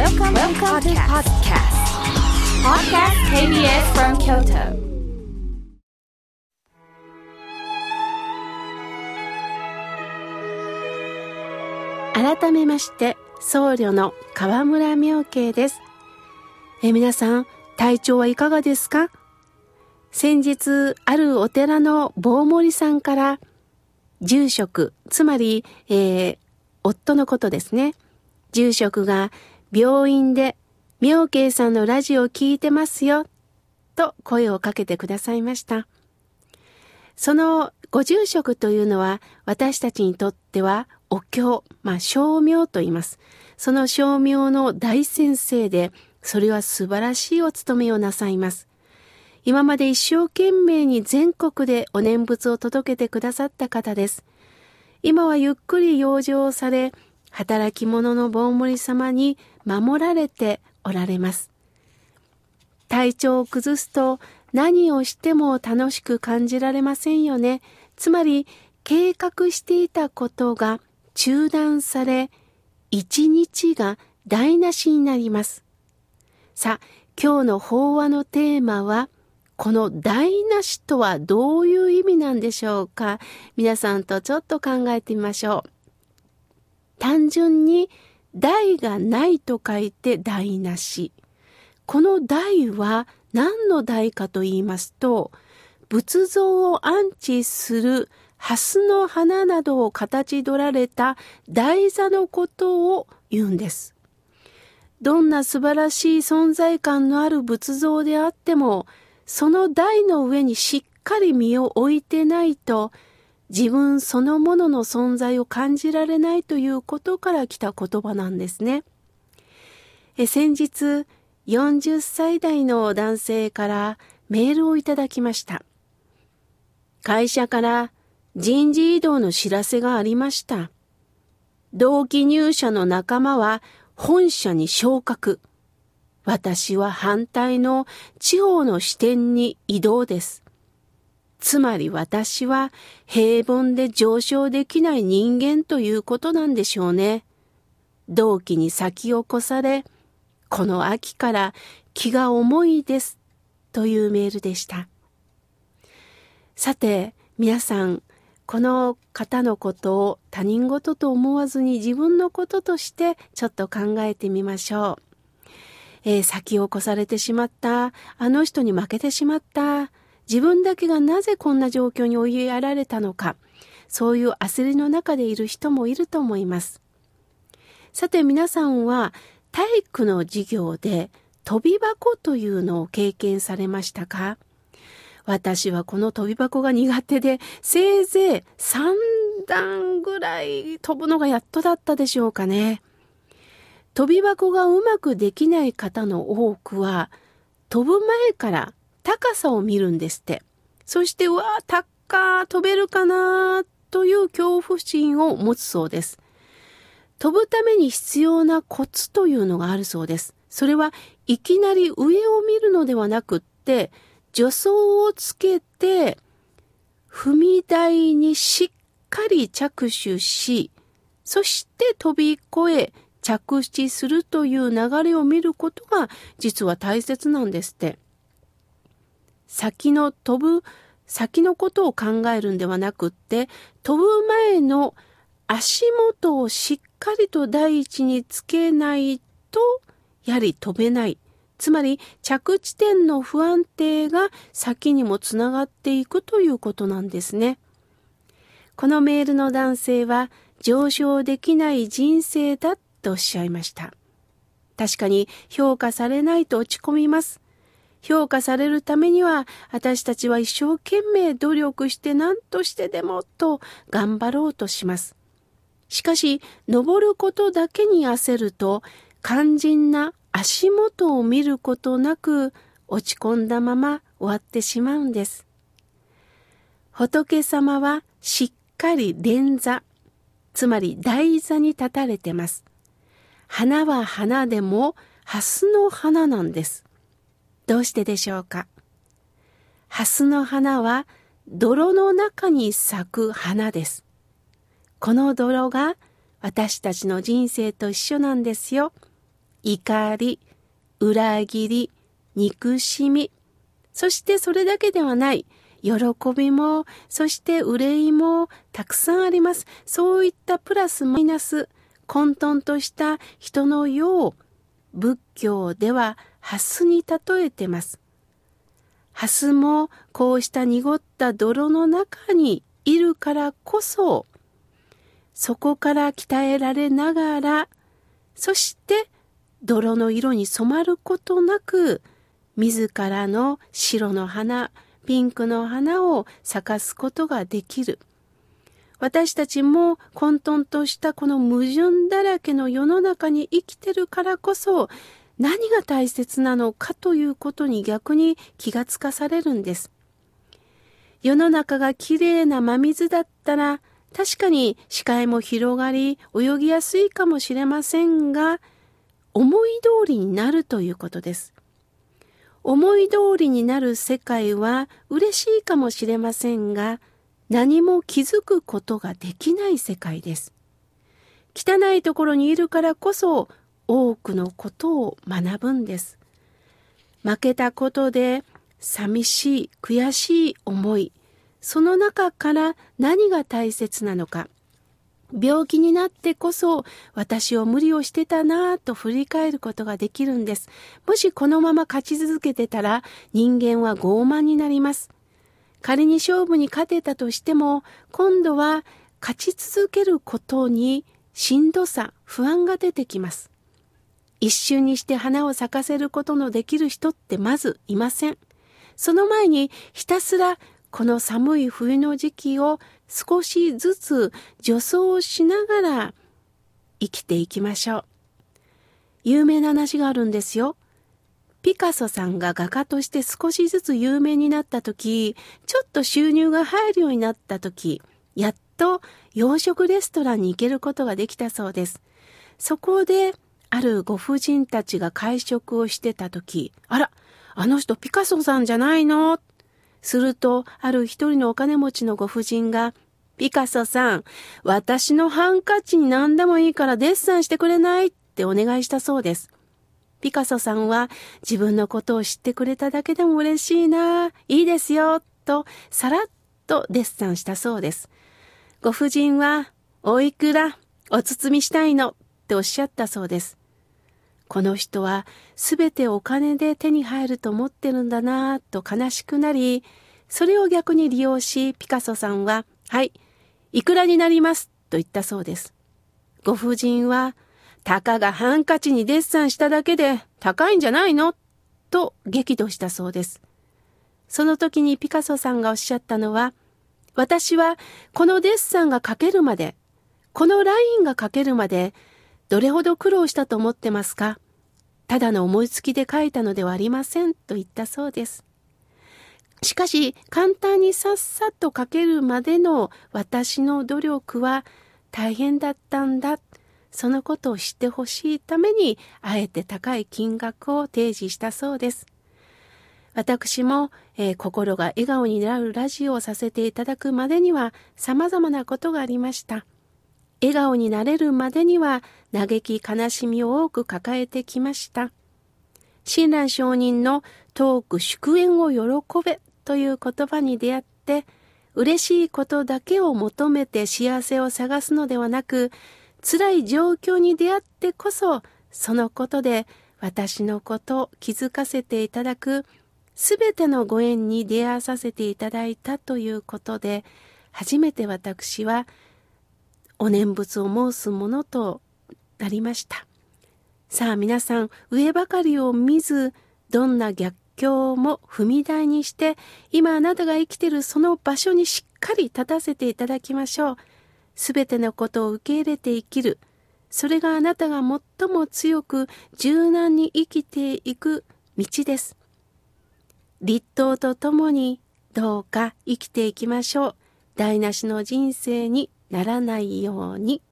Welcome, Welcome to podcast. Podcast KBS from Kyoto. 改めまして僧侶の河村明慶ですえ皆さん体調はいかがですか？先日あるお寺の棒森さんから住職つまり、えー、夫のことですね住職が病院で明慶さんのラジオを聞いてますよと声をかけてくださいましたそのご住職というのは私たちにとってはお経、まあ、称名と言います。その称名の大先生で、それは素晴らしいお務めをなさいます。今まで一生懸命に全国でお念仏を届けてくださった方です。今はゆっくり養生され、働き者の盆森様に守られておられます。体調を崩すと何をしても楽しく感じられませんよね。つまり計画していたことが中断され、一日が台無しになります。さあ、今日の法話のテーマは、この台無しとはどういう意味なんでしょうか皆さんとちょっと考えてみましょう。単純に台がないと書いて台無し。この台は何の台かと言いますと、仏像を安置する蓮の花などを形取られた台座のことを言うんです。どんな素晴らしい存在感のある仏像であっても、その台の上にしっかり身を置いてないと、自分そのものの存在を感じられないということから来た言葉なんですね。え先日、40歳代の男性からメールをいただきました。会社から人事異動の知らせがありました。同期入社の仲間は本社に昇格。私は反対の地方の支店に移動です。つまり私は平凡で上昇できない人間ということなんでしょうね。同期に先を越され、この秋から気が重いですというメールでした。さて、皆さん、この方のことを他人事と思わずに自分のこととしてちょっと考えてみましょう。えー、先を越されてしまった、あの人に負けてしまった、自分だけがなぜこんな状況に追いやられたのか、そういう焦りの中でいる人もいると思います。さて皆さんは体育の授業で飛び箱というのを経験されましたか？私はこの飛び箱が苦手で、せいぜい3段ぐらい飛ぶのがやっとだったでしょうかね。飛び箱がうまくできない方の多くは、飛ぶ前から高さを見るんですって。そして、うわあ、高飛べるかなという恐怖心を持つそうです。飛ぶために必要なコツというのがあるそうです。それはいきなり上を見るのではなくって、助走をつけて、踏み台にしっかり着手し、そして飛び越え着地するという流れを見ることが実は大切なんですって。先の飛ぶ、先のことを考えるんではなくって、飛ぶ前の足元をしっかりと第一につけないと、やはり飛べない。つまり着地点の不安定が先にもつながっていくということなんですね。このメールの男性は上昇できない人生だとおっしゃいました。確かに評価されないと落ち込みます。評価されるためには私たちは一生懸命努力して何としてでもと頑張ろうとします。しかし、登ることだけに焦ると肝心な足元を見ることなく落ち込んだまま終わってしまうんです。仏様はしっかり連座、つまり台座に立たれてます。花は花でも蓮の花なんです。どうしてでしょうか？蓮の花は泥の中に咲く花です。この泥が私たちの人生と一緒なんですよ。怒り、裏切り、憎しみ、そしてそれだけではない、喜びも、そして憂いもたくさんあります。そういったプラスマイナス、混沌とした人の世を仏教ではハスに例えてます。ハスもこうした濁った泥の中にいるからこそ、そこから鍛えられながら、そして泥の色に染まることなく、自らの白の花、ピンクの花を咲かすことができる。私たちも混沌としたこの矛盾だらけの世の中に生きてるからこそ何が大切なのかということに逆に気がつかされるんです。世の中がきれいな真水だったら確かに視界も広がり泳ぎやすいかもしれませんが思い通りになるということです。思い通りになる世界は嬉しいかもしれませんが、何も気づくことができない世界です。汚いところにいるからこそ多くのことを学ぶんです。負けたことで寂しい、悔しい思い、その中から何が大切なのか、病気になってこそ私を無理をしてたなぁと振り返ることができるんです。もしこのまま勝ち続けてたら人間は傲慢になります。仮に勝負に勝てたとしても今度は勝ち続けることにしんどさ、不安が出てきます。一瞬にして花を咲かせることのできる人ってまずいません。その前にひたすらこの寒い冬の時期を少しずつ助走しながら生きていきましょう。有名な話があるんですよ。ピカソさんが画家として少しずつ有名になった時、ちょっと収入が入るようになった時、やっと洋食レストランに行けることができたそうです。そこで、あるご婦人たちが会食をしてた時、あら、あの人ピカソさんじゃないの？すると、ある一人のお金持ちのご婦人が、ピカソさん、私のハンカチに何でもいいからデッサンしてくれないってお願いしたそうです。ピカソさんは自分のことを知ってくれただけでも嬉しいな、いいですよ、とさらっとデッサンしたそうです。ご婦人は、おいくら、お包みしたいの、っておっしゃったそうです。この人は全てお金で手に入ると思ってるんだなぁと悲しくなり、それを逆に利用し、ピカソさんは、はい、いくらになりますと言ったそうです。ご婦人は、たかがハンカチにデッサンしただけで高いんじゃないのと激怒したそうです。その時にピカソさんがおっしゃったのは、私はこのデッサンが描けるまで、このラインが描けるまでどれほど苦労したと思ってますか？ただの思いつきで書いたのではありませんと言ったそうです。しかし、簡単にさっさと書けるまでの私の努力は大変だったんだ。そのことを知ってほしいために、あえて高い金額を提示したそうです。私も、えー、心が笑顔になるラジオをさせていただくまでには様々なことがありました。笑顔になれるまでには嘆き悲しみを多く抱えてきました。親鸞上人のトーク祝宴を喜べという言葉に出会って、嬉しいことだけを求めて幸せを探すのではなく、辛い状況に出会ってこそ、そのことで私のことを気づかせていただく、すべてのご縁に出会わさせていただいたということで、初めて私はお念仏を申すものとなりました。さあ皆さん、上ばかりを見ず、どんな逆境も踏み台にして、今あなたが生きてるその場所にしっかり立たせていただきましょう。すべてのことを受け入れて生きる。それがあなたが最も強く柔軟に生きていく道です。立冬とともにどうか生きていきましょう。台無しの人生にならないように。